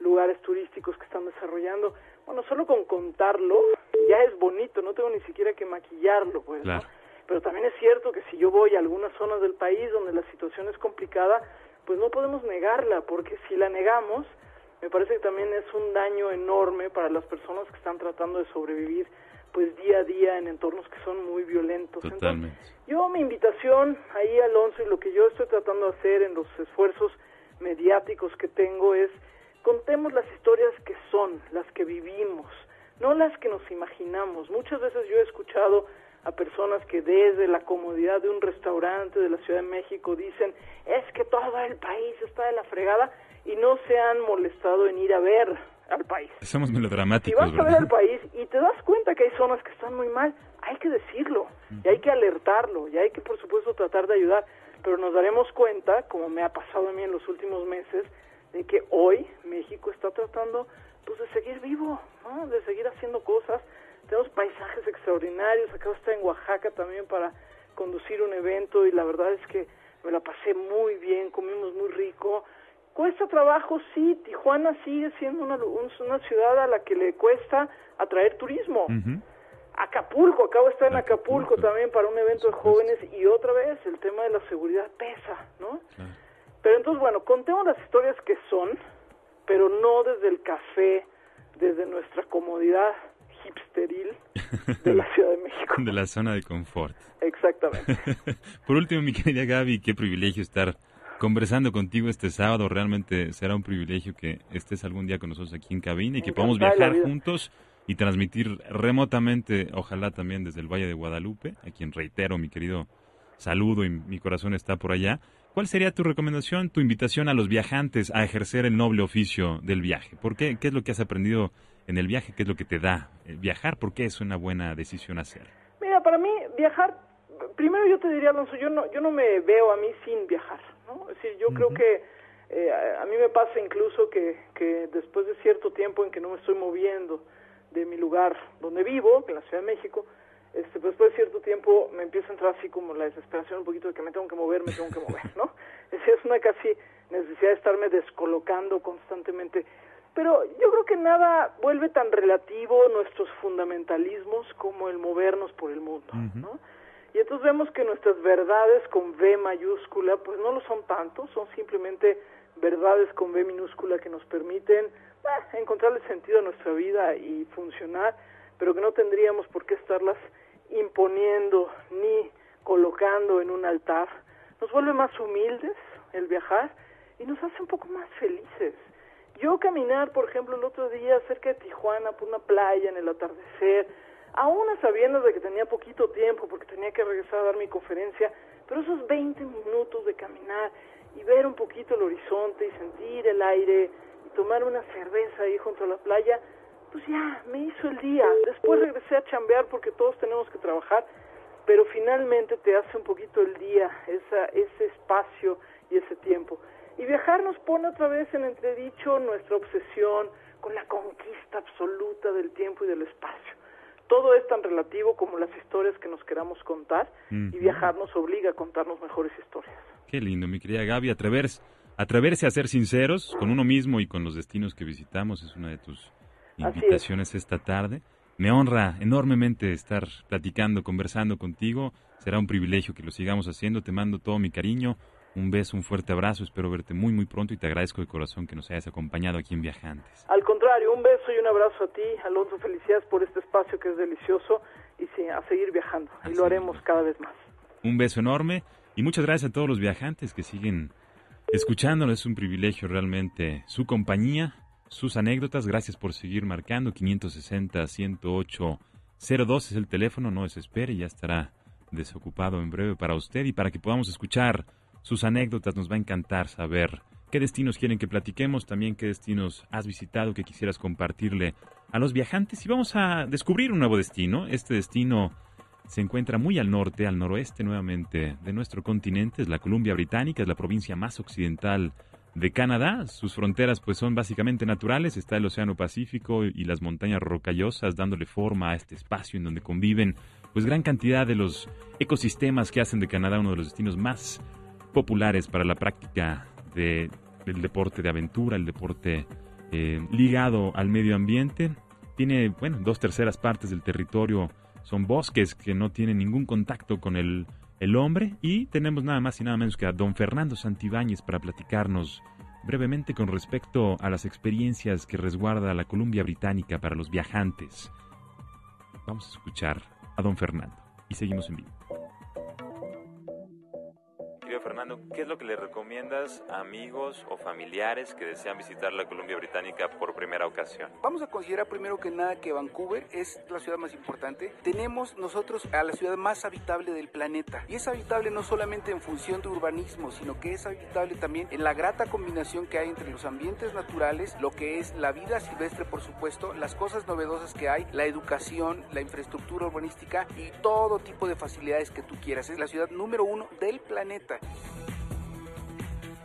lugares turísticos que están desarrollando, bueno, solo con contarlo ya es bonito, no tengo ni siquiera que maquillarlo, pues. Pero también es cierto que si yo voy a algunas zonas del país donde la situación es complicada, pues no podemos negarla, porque si la negamos, me parece que también es un daño enorme para las personas que están tratando de sobrevivir pues día a día en entornos que son muy violentos. Totalmente. yo mi invitación ahí Alonso y lo que yo estoy tratando de hacer en los esfuerzos mediáticos que tengo es contemos las historias que son, las que vivimos, no las que nos imaginamos. Muchas veces yo he escuchado a personas que desde la comodidad de un restaurante de la Ciudad de México dicen, es que todo el país está de la fregada y no se han molestado en ir a ver al país. Somos melodramáticos. Si vas a ver al país y te das cuenta que hay zonas que están muy mal, hay que decirlo y hay que alertarlo y hay que por supuesto tratar de ayudar, pero nos daremos cuenta, como me ha pasado a mí en los últimos meses, de que hoy México está tratando pues de seguir vivo, ¿no? de seguir haciendo cosas. Tenemos paisajes extraordinarios, acabo de estar en Oaxaca también para conducir un evento y la verdad es que me la pasé muy bien, comimos muy rico. Cuesta trabajo, sí, Tijuana sigue siendo una, una ciudad a la que le cuesta atraer turismo. Acapulco, acabo de estar en Acapulco, también para un evento de jóvenes y otra vez el tema de la seguridad pesa, ¿no? Pero entonces, bueno, contemos las historias que son, pero no desde el café, desde nuestra comodidad hipsteril de la Ciudad de México. *laughs* De la zona de confort. Exactamente. *laughs* Por último, mi querida Gaby, qué privilegio estar conversando contigo este sábado. Realmente será un privilegio que estés algún día con nosotros aquí en cabina y que podamos viajar juntos y transmitir remotamente, ojalá también desde el Valle de Guadalupe, a quien reitero mi querido saludo y mi corazón está por allá. ¿Cuál sería tu recomendación, tu invitación a los viajantes a ejercer el noble oficio del viaje? ¿Por qué? ¿Qué es lo que has aprendido en el viaje? ¿Qué es lo que te da viajar? ¿Por qué es una buena decisión hacer? Mira, para mí viajar, primero yo te diría, Alonso, yo no, yo no me veo a mí sin viajar, ¿no? Es decir, yo creo que eh, a mí me pasa incluso que, que después de cierto tiempo en que no me estoy moviendo de mi lugar donde vivo, en la Ciudad de México, este, pues después de cierto tiempo me empieza a entrar así como la desesperación un poquito de que me tengo que mover, me tengo que mover, ¿no? *laughs* Es, es una casi necesidad de estarme descolocando constantemente. Pero yo creo que nada vuelve tan relativo nuestros fundamentalismos como el movernos por el mundo, ¿no? Y entonces vemos que nuestras verdades con V mayúscula, pues no lo son tanto, son simplemente verdades con V minúscula que nos permiten encontrar encontrarle sentido a nuestra vida y funcionar, pero que no tendríamos por qué estarlas imponiendo ni colocando en un altar, nos vuelve más humildes el viajar y nos hace un poco más felices. Yo caminar, por ejemplo, el otro día cerca de Tijuana por una playa en el atardecer, aún a sabiendas de que tenía poquito tiempo porque tenía que regresar a dar mi conferencia, pero esos 20 minutos de caminar y ver un poquito el horizonte y sentir el aire y tomar una cerveza ahí junto a la playa, pues ya, me hizo el día. Después regresé a chambear porque todos tenemos que trabajar, pero finalmente te hace un poquito el día, esa, ese espacio y ese tiempo. Y viajar nos pone otra vez en entredicho nuestra obsesión con la conquista absoluta del tiempo y del espacio. Todo es tan relativo como las historias que nos queramos contar y viajar nos obliga a contarnos mejores historias. Qué lindo, mi querida Gaby, atreverse, atreverse a ser sinceros con uno mismo y con los destinos que visitamos es una de tus invitaciones esta tarde. Me honra enormemente estar platicando, conversando contigo. Será un privilegio que lo sigamos haciendo. Te mando todo mi cariño, un beso, un fuerte abrazo. Espero verte muy, muy pronto y te agradezco de corazón que nos hayas acompañado aquí en Viajantes. Al contrario, un beso y un abrazo a ti, Alonso. Felicidades por este espacio que es delicioso y sí, a seguir viajando. y lo haremos cada vez más. Un beso enorme y muchas gracias a todos los viajantes que siguen escuchándonos. Es un privilegio realmente su compañía sus anécdotas. Gracias por seguir marcando. 560-108-02 es el teléfono. No desespere, ya estará desocupado en breve para usted y para que podamos escuchar sus anécdotas. Nos va a encantar saber qué destinos quieren que platiquemos, también qué destinos has visitado que quisieras compartirle a los viajantes. Y vamos a descubrir un nuevo destino. Este destino se encuentra muy al norte, al noroeste nuevamente de nuestro continente, es la Columbia Británica, es la provincia más occidental de Canadá. Sus fronteras pues son básicamente naturales, está el Océano Pacífico y las montañas rocallosas dándole forma a este espacio en donde conviven pues gran cantidad de los ecosistemas que hacen de Canadá uno de los destinos más populares para la práctica de, del deporte de aventura, el deporte eh, ligado al medio ambiente. Tiene, bueno, dos terceras partes del territorio son bosques que no tienen ningún contacto con el, el hombre y tenemos nada más y nada menos que a don Fernando Santibáñez para platicarnos brevemente con respecto a las experiencias que resguarda la Columbia Británica para los viajantes. Vamos a escuchar a don Fernando y seguimos en vivo. Fernando, ¿qué es lo que le recomiendas a amigos o familiares que desean visitar la Columbia Británica por primera ocasión? Vamos a considerar primero que nada que Vancouver es la ciudad más importante. Tenemos nosotros a la ciudad más habitable del planeta. Y es habitable no solamente en función de urbanismo, sino que es habitable también en la grata combinación que hay entre los ambientes naturales, lo que es la vida silvestre, por supuesto, las cosas novedosas que hay, la educación, la infraestructura urbanística y todo tipo de facilidades que tú quieras. Es la ciudad número uno del planeta. back.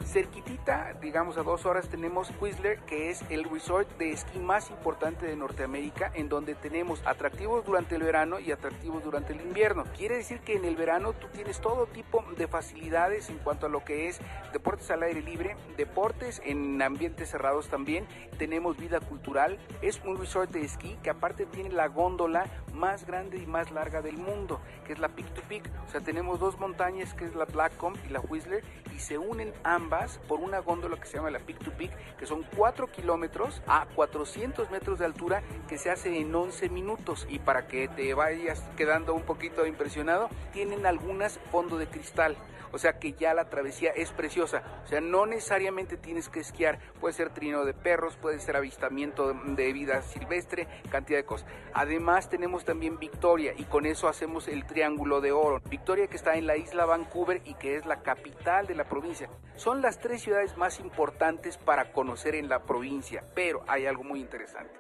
Cerquitita, digamos a dos horas, tenemos Whistler, que es el resort de esquí más importante de Norteamérica, en donde tenemos atractivos durante el verano y atractivos durante el invierno. Quiere decir que en el verano tú tienes todo tipo de facilidades en cuanto a lo que es deportes al aire libre, deportes en ambientes cerrados también. Tenemos vida cultural. Es un resort de esquí que aparte tiene la góndola más grande y más larga del mundo, que es la Peak to Peak. O sea, tenemos dos montañas, que es la Blackcomb y la Whistler, y se unen ambas por una góndola que se llama la Peak to Peak, que son 4 kilómetros a 400 metros de altura que se hace en 11 minutos. Y para que te vayas quedando un poquito impresionado, tienen algunas fondo de cristal. O sea que ya la travesía es preciosa. O sea, no necesariamente tienes que esquiar. Puede ser trino de perros, puede ser avistamiento de vida silvestre, cantidad de cosas. Además tenemos también Victoria y con eso hacemos el Triángulo de Oro. Victoria que está en la isla Vancouver y que es la capital de la provincia. Son las tres ciudades más importantes para conocer en la provincia, pero hay algo muy interesante.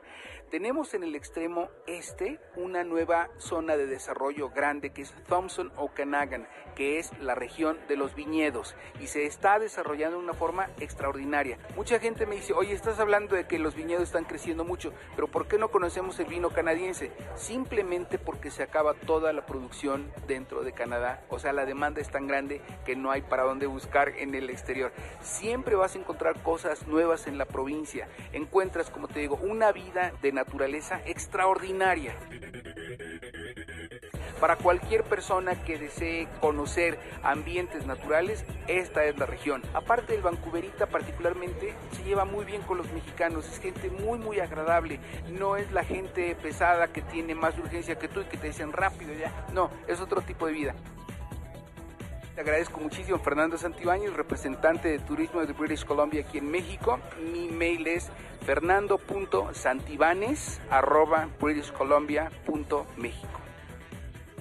Tenemos en el extremo este una nueva zona de desarrollo grande que es Thompson Okanagan, que es la región de los viñedos y se está desarrollando de una forma extraordinaria. Mucha gente me dice, oye, estás hablando de que los viñedos están creciendo mucho, pero ¿por qué no conocemos el vino canadiense? Simplemente porque se acaba toda la producción dentro de Canadá, o sea, la demanda es tan grande que no hay para dónde buscar en el exterior. Siempre vas a encontrar cosas nuevas en la provincia. Encuentras, como te digo, una vida de naturaleza extraordinaria. Para cualquier persona que desee conocer ambientes naturales, esta es la región. Aparte del Vancouverita particularmente, se lleva muy bien con los mexicanos, es gente muy muy agradable, no es la gente pesada que tiene más urgencia que tú y que te dicen rápido ya, no, es otro tipo de vida. Te agradezco muchísimo Fernando Santibáñez, representante de turismo de British Columbia aquí en México. Mi mail es fernando.santibanes.britishcolumbia.méxico.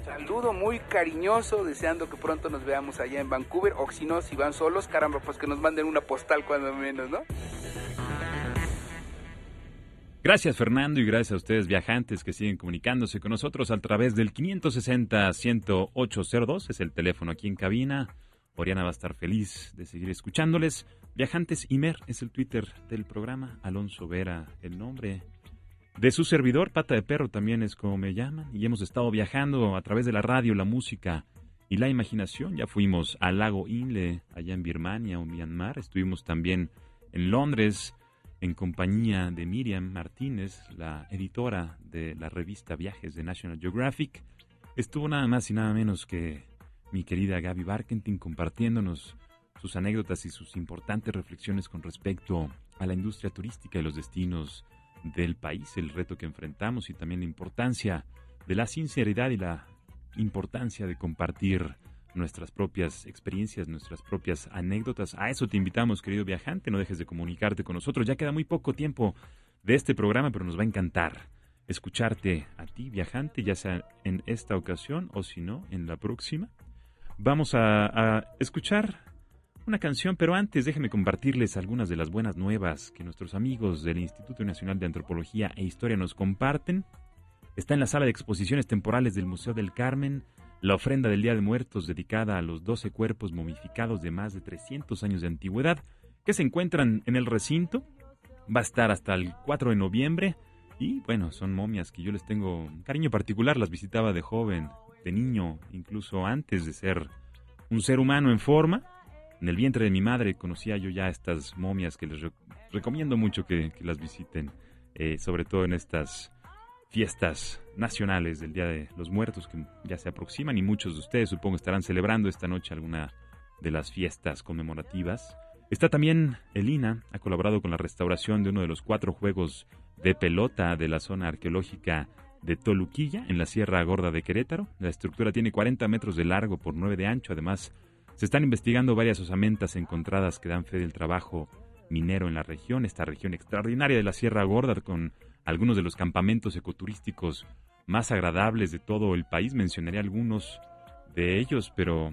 Saludo muy cariñoso, deseando que pronto nos veamos allá en Vancouver, o si no, si van solos, caramba, pues que nos manden una postal cuando menos, ¿no? Gracias Fernando y gracias a ustedes viajantes que siguen comunicándose con nosotros a través del 560-10802, es el teléfono aquí en cabina. Oriana va a estar feliz de seguir escuchándoles. Viajantes Imer es el Twitter del programa. Alonso Vera, el nombre de su servidor, Pata de Perro también es como me llaman. Y hemos estado viajando a través de la radio, la música y la imaginación. Ya fuimos al lago Inle, allá en Birmania o Myanmar. Estuvimos también en Londres en compañía de Miriam Martínez, la editora de la revista Viajes de National Geographic. Estuvo nada más y nada menos que mi querida Gaby Barkentin compartiéndonos sus anécdotas y sus importantes reflexiones con respecto a la industria turística y los destinos del país, el reto que enfrentamos y también la importancia de la sinceridad y la importancia de compartir nuestras propias experiencias, nuestras propias anécdotas. A eso te invitamos, querido viajante, no dejes de comunicarte con nosotros. Ya queda muy poco tiempo de este programa, pero nos va a encantar escucharte a ti, viajante, ya sea en esta ocasión o si no, en la próxima. Vamos a, a escuchar una canción, pero antes déjenme compartirles algunas de las buenas nuevas que nuestros amigos del Instituto Nacional de Antropología e Historia nos comparten. Está en la sala de exposiciones temporales del Museo del Carmen la ofrenda del Día de Muertos dedicada a los 12 cuerpos momificados de más de 300 años de antigüedad que se encuentran en el recinto. Va a estar hasta el 4 de noviembre y bueno, son momias que yo les tengo un cariño particular, las visitaba de joven, de niño, incluso antes de ser un ser humano en forma. En el vientre de mi madre conocía yo ya estas momias que les recomiendo mucho que, las visiten, eh, sobre todo en estas fiestas nacionales del Día de los Muertos que ya se aproximan y muchos de ustedes supongo estarán celebrando esta noche alguna de las fiestas conmemorativas. Está también Elina, ha colaborado con la restauración de uno de los cuatro juegos de pelota de la zona arqueológica de Toluquilla, en la Sierra Gorda de Querétaro. La estructura tiene 40 metros de largo por 9 de ancho. Además, se están investigando varias osamentas encontradas que dan fe del trabajo minero en la región, esta región extraordinaria de la Sierra Gorda con algunos de los campamentos ecoturísticos más agradables de todo el país. Mencionaré algunos de ellos, pero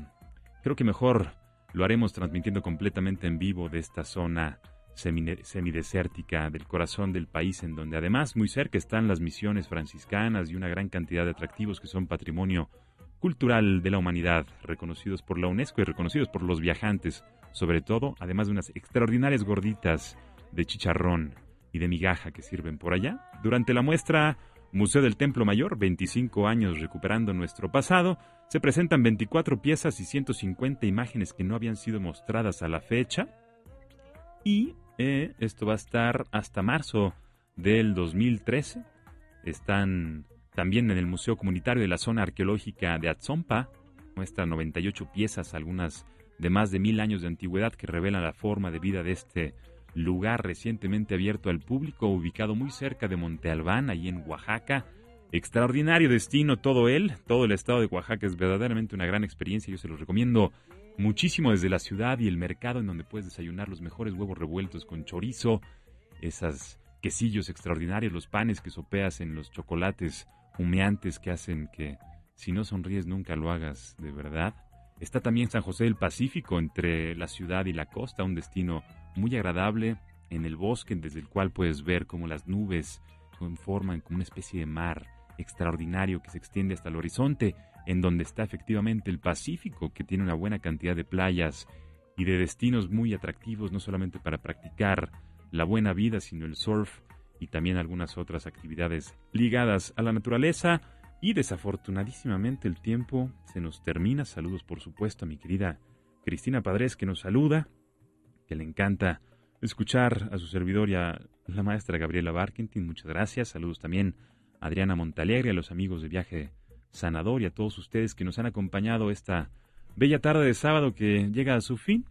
creo que mejor lo haremos transmitiendo completamente en vivo de esta zona semidesértica del corazón del país, en donde además muy cerca están las misiones franciscanas y una gran cantidad de atractivos que son patrimonio cultural de la humanidad, reconocidos por la UNESCO y reconocidos por los viajantes, sobre todo, además de unas extraordinarias gorditas de chicharrón y de migaja que sirven por allá. Durante la muestra Museo del Templo Mayor, 25 años recuperando nuestro pasado, se presentan 24 piezas y 150 imágenes que no habían sido mostradas a la fecha. Y eh, esto va a estar hasta marzo del 2013. Están también en el Museo Comunitario de la Zona Arqueológica de Atzompa. Muestra 98 piezas, algunas de más de mil años de antigüedad que revelan la forma de vida de este lugar recientemente abierto al público, ubicado muy cerca de Monte Albán, ahí en Oaxaca. Extraordinario destino todo él, todo el estado de Oaxaca es verdaderamente una gran experiencia, yo se los recomiendo muchísimo desde la ciudad y el mercado en donde puedes desayunar los mejores huevos revueltos con chorizo, esas quesillos extraordinarios, los panes que sopeas en los chocolates humeantes que hacen que si no sonríes nunca lo hagas de verdad. Está también San José del Pacífico entre la ciudad y la costa, un destino muy agradable en el bosque desde el cual puedes ver cómo las nubes forman como una especie de mar extraordinario que se extiende hasta el horizonte, en donde está efectivamente el Pacífico, que tiene una buena cantidad de playas y de destinos muy atractivos, no solamente para practicar la buena vida, sino el surf y también algunas otras actividades ligadas a la naturaleza. Y desafortunadísimamente el tiempo se nos termina. Saludos por supuesto a mi querida Cristina Padres que nos saluda que le encanta escuchar a su servidor y a la maestra Gabriela Barkentin. Muchas gracias. Saludos también a Adriana Montalegre, a los amigos de Viaje Sanador y a todos ustedes que nos han acompañado esta bella tarde de sábado que llega a su fin.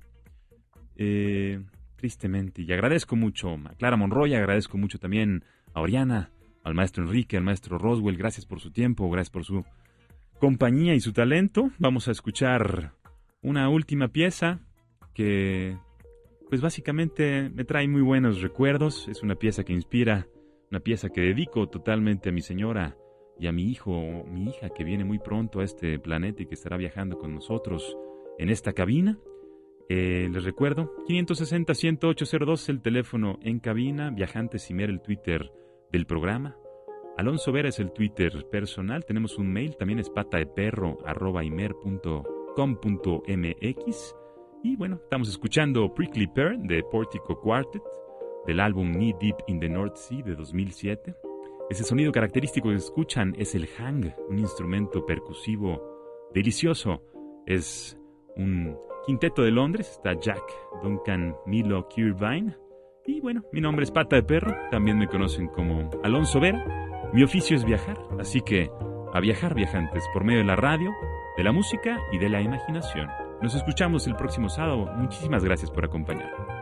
Eh, tristemente. Y agradezco mucho a Clara Monroy, agradezco mucho también a Oriana, al maestro Enrique, al maestro Roswell. Gracias por su tiempo, gracias por su compañía y su talento. Vamos a escuchar una última pieza que pues básicamente me trae muy buenos recuerdos. Es una pieza que inspira, una pieza que dedico totalmente a mi señora y a mi hijo, mi hija que viene muy pronto a este planeta y que estará viajando con nosotros en esta cabina. Eh, les recuerdo, 560-10802 el teléfono en cabina, Viajantes Imer el Twitter del programa. Alonso Vera es el Twitter personal, tenemos un mail, también es pata de perro arroba imer.com.mx. Y bueno, estamos escuchando Prickly Pear de Portico Quartet del álbum Knee Deep in the North Sea de 2007. Ese sonido característico que escuchan es el hang, un instrumento percusivo delicioso. Es un quinteto de Londres, está Jack, Duncan, Milo, Kirvine. Y bueno, mi nombre es Pata de Perro, también me conocen como Alonso Vera. Mi oficio es viajar, así que a viajar viajantes por medio de la radio, de la música y de la imaginación. Nos escuchamos el próximo sábado. Muchísimas gracias por acompañarnos.